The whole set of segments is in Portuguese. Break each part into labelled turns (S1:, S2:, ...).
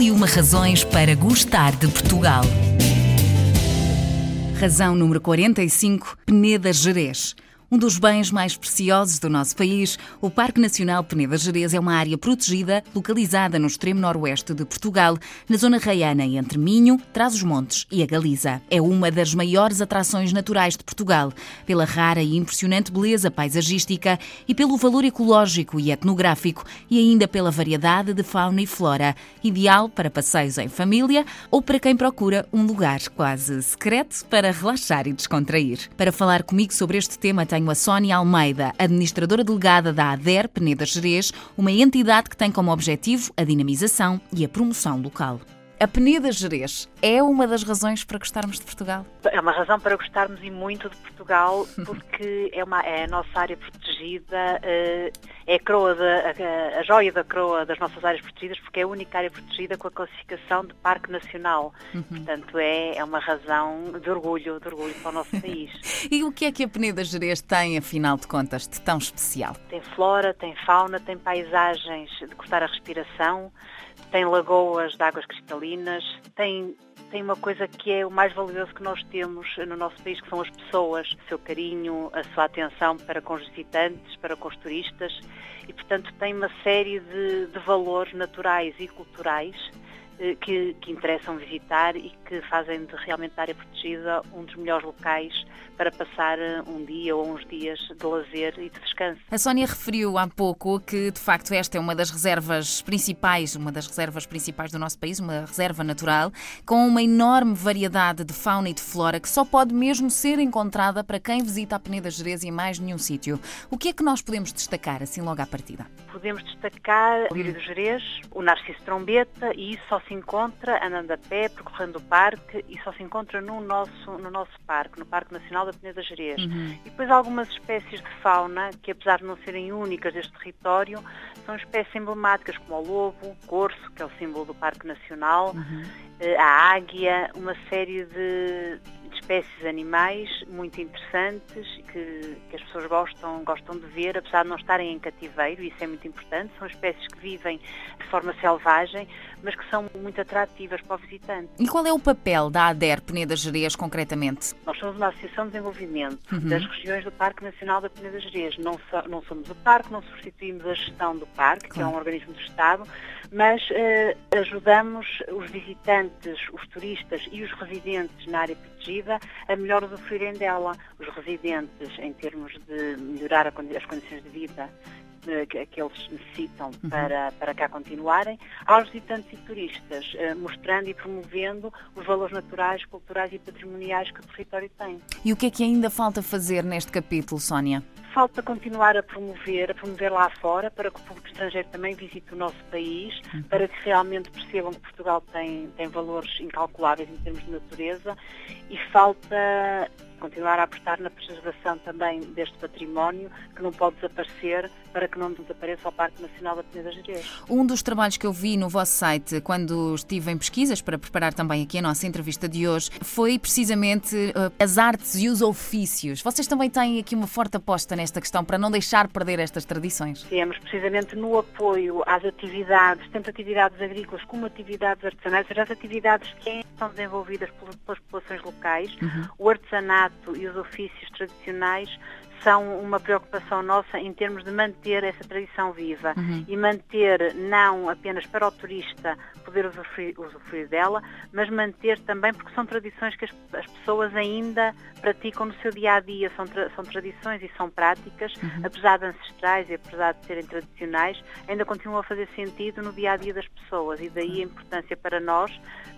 S1: E uma razões para gostar de Portugal. Razão número 45, Peneda Gerês. Um dos bens mais preciosos do nosso país, o Parque Nacional Peneda Gerês é uma área protegida localizada no extremo noroeste de Portugal, na zona raiana entre Minho, Trás-os-Montes e a Galiza. É uma das maiores atrações naturais de Portugal, pela rara e impressionante beleza paisagística e pelo valor ecológico e etnográfico e ainda pela variedade de fauna e flora, ideal para passeios em família ou para quem procura um lugar quase secreto para relaxar e descontrair. Para falar comigo sobre este tema, tenho tenho a Sónia Almeida, administradora delegada da ADER Peneda Gerês, uma entidade que tem como objetivo a dinamização e a promoção local. A Peneda Gerês é uma das razões para gostarmos de Portugal?
S2: É uma razão para gostarmos e muito de Portugal, porque é, uma, é a nossa área protegida, eh, é a, croa a, a, joia da croa das nossas áreas protegidas, porque é a única área protegida com a classificação de Parque Nacional. Uhum. Portanto, é, é uma razão de orgulho, de orgulho para o nosso país.
S1: e o que é que a Peneda Gerês tem, afinal de contas, de tão especial?
S2: Tem flora, tem fauna, tem paisagens de cortar a respiração, tem lagoas de águas cristalinas, tem, tem uma coisa que é o mais valioso que nós temos no nosso país, que são as pessoas, o seu carinho, a sua atenção para com os visitantes, para com os turistas e, portanto, tem uma série de, de valores naturais e culturais que, que, interessam visitar e que fazem de realmente da área protegida um dos melhores locais para passar eh, um dia ou uns dias de lazer e de descanso.
S1: A Sónia referiu há pouco que, de facto, esta é uma das reservas principais, uma das reservas principais do nosso país, uma reserva natural, com uma enorme variedade de fauna e de flora que só pode mesmo ser encontrada para quem visita a Peneda Gerês e em mais nenhum sítio. O que é que nós podemos destacar, assim logo à partida?
S2: Podemos destacar o Lírio do Gerês, o Narciso Trombeta, e isso só se encontra andando a pé, percorrendo o parque, e só se encontra no nosso, no nosso parque, no Parque Nacional da Peneda Gerês. Uhum. E depois algumas espécies de fauna, que apesar de não serem únicas deste território, são espécies emblemáticas como o lobo, o corso, que é o símbolo do Parque Nacional, uhum. Eh, a águia, uma série de, espécies animais muito interessantes que, que, as pessoas gostam, gostam de ver, apesar de não estarem em cativeiro, isso é muito importante. São espécies que vivem de forma selvagem, mas que são muito atrativas para o visitante.
S1: E qual é o papel da ADER Peneda Gerês, concretamente?
S2: Nós somos uma associação de desenvolvimento uhum. das regiões do Parque Nacional da Peneda Gerês. Não, so, não somos o parque, não substituímos a gestão do parque, claro. que é um organismo do Estado, mas uh, ajudamos os visitantes, os turistas e os residentes na área protegida a melhor usufruírem dela. Os residentes, em termos de melhorar as condições de vida que, que eles necessitam uhum. para, para cá continuarem, aos visitantes e turistas, eh, mostrando e promovendo os valores naturais, culturais e patrimoniais que o território tem.
S1: E o que é que ainda falta fazer neste capítulo, Sónia?
S2: Falta continuar a promover, a promover lá fora, para que o público estrangeiro também visite o nosso país, uhum. para que realmente percebam que Portugal tem, tem valores incalculáveis em termos de natureza e falta continuar a apostar na preservação também deste património que não pode desaparecer para que não desapareça o Parque Nacional da Peneda Gerês.
S1: Um dos trabalhos que eu vi no vosso site quando estive em pesquisas para preparar também aqui a nossa entrevista de hoje foi precisamente uh, as artes e os ofícios. Vocês também têm aqui uma forte aposta nesta questão para não deixar perder estas tradições.
S2: Temos precisamente no apoio às atividades, tanto atividades agrícolas como atividades artesanais, as atividades que são desenvolvidas pelas populações locais, uhum. o artesanato e os ofícios tradicionais são uma preocupação nossa em termos de manter essa tradição viva uhum. e manter não apenas para o turista poder usufruir, usufruir dela, mas manter também, porque são tradições que as, as, pessoas ainda praticam no seu dia a dia, são, tra, são tradições e são práticas, uhum. apesar de ancestrais e apesar de serem tradicionais, ainda continuam a fazer sentido no dia a dia das pessoas e daí a importância para nós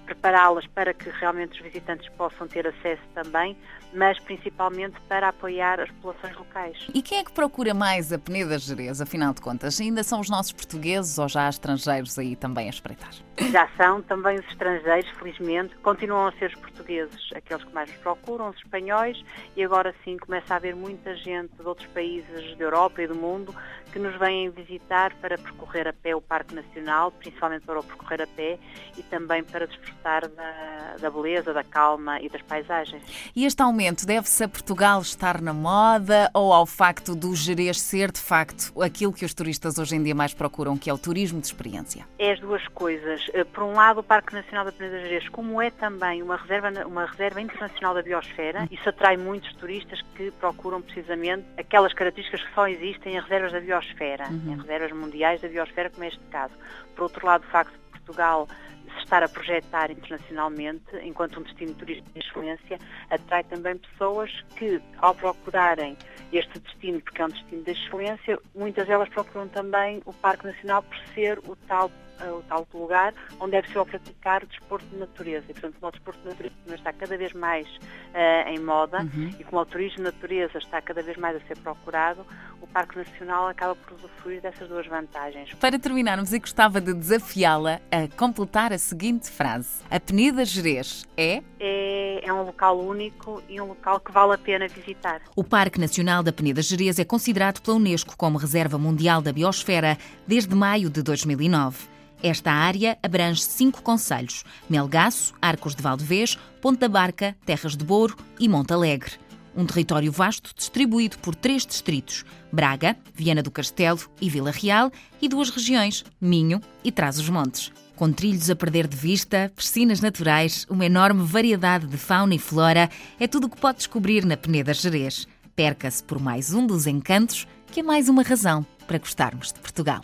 S2: prepará-las para que realmente os visitantes possam ter acesso também, mas principalmente para apoiar as populações locais.
S1: E quem é que procura mais a Peneda Jerez, afinal de contas? Ainda são os nossos portugueses ou já há estrangeiros aí também a espreitar?
S2: Já são também os estrangeiros, felizmente. Continuam a ser os portugueses aqueles que mais nos procuram, os espanhóis, e agora sim começa a haver muita gente de outros países da Europa e do mundo que nos vêm visitar para percorrer a pé o Parque Nacional, principalmente para o percorrer a pé e também para desfrutar da, da beleza, da calma e das paisagens.
S1: E este aumento deve-se a Portugal estar na moda ou ao facto do Jerez ser, de facto, aquilo que os turistas hoje em dia mais procuram, que é o turismo de experiência?
S2: É as duas coisas. Mas, eh, por um lado, o Parque Nacional da Peneda Gerês, como é também uma reserva, uma reserva internacional da biosfera, isso atrai muitos turistas que procuram precisamente aquelas características que só existem em reservas da biosfera, uhum. em reservas mundiais da biosfera, como é este caso. Por outro lado, o facto de Portugal se estar a projetar internacionalmente, enquanto um destino turístico de excelência, atrai também pessoas que, ao procurarem este destino, porque é um destino de excelência, muitas delas procuram também o Parque Nacional por ser o tal o tal lugar onde é possível praticar desporto de natureza. E, portanto, como o desporto de natureza está cada vez mais uh, em moda uhum. e como o turismo de natureza está cada vez mais a ser procurado, o Parque Nacional acaba por usufruir dessas duas vantagens.
S1: Para terminarmos, eu gostava de desafiá-la a completar a seguinte frase. A Penida Gerês é?
S2: é? É um local único e um local que vale a pena visitar.
S1: O Parque Nacional da Peneda Gerês é considerado pela Unesco como Reserva Mundial da Biosfera desde maio de 2009. Esta área abrange cinco conselhos: Melgaço, Arcos de Valdevez, Ponte da Barca, Terras de Boro e Monte Alegre. Um território vasto distribuído por três distritos: Braga, Viana do Castelo e Vila Real, e duas regiões, Minho e Trás-os-Montes. Com trilhos a perder de vista, piscinas naturais, uma enorme variedade de fauna e flora, é tudo o que pode descobrir na Peneda Jerez. Perca-se por mais um dos encantos, que é mais uma razão para gostarmos de Portugal.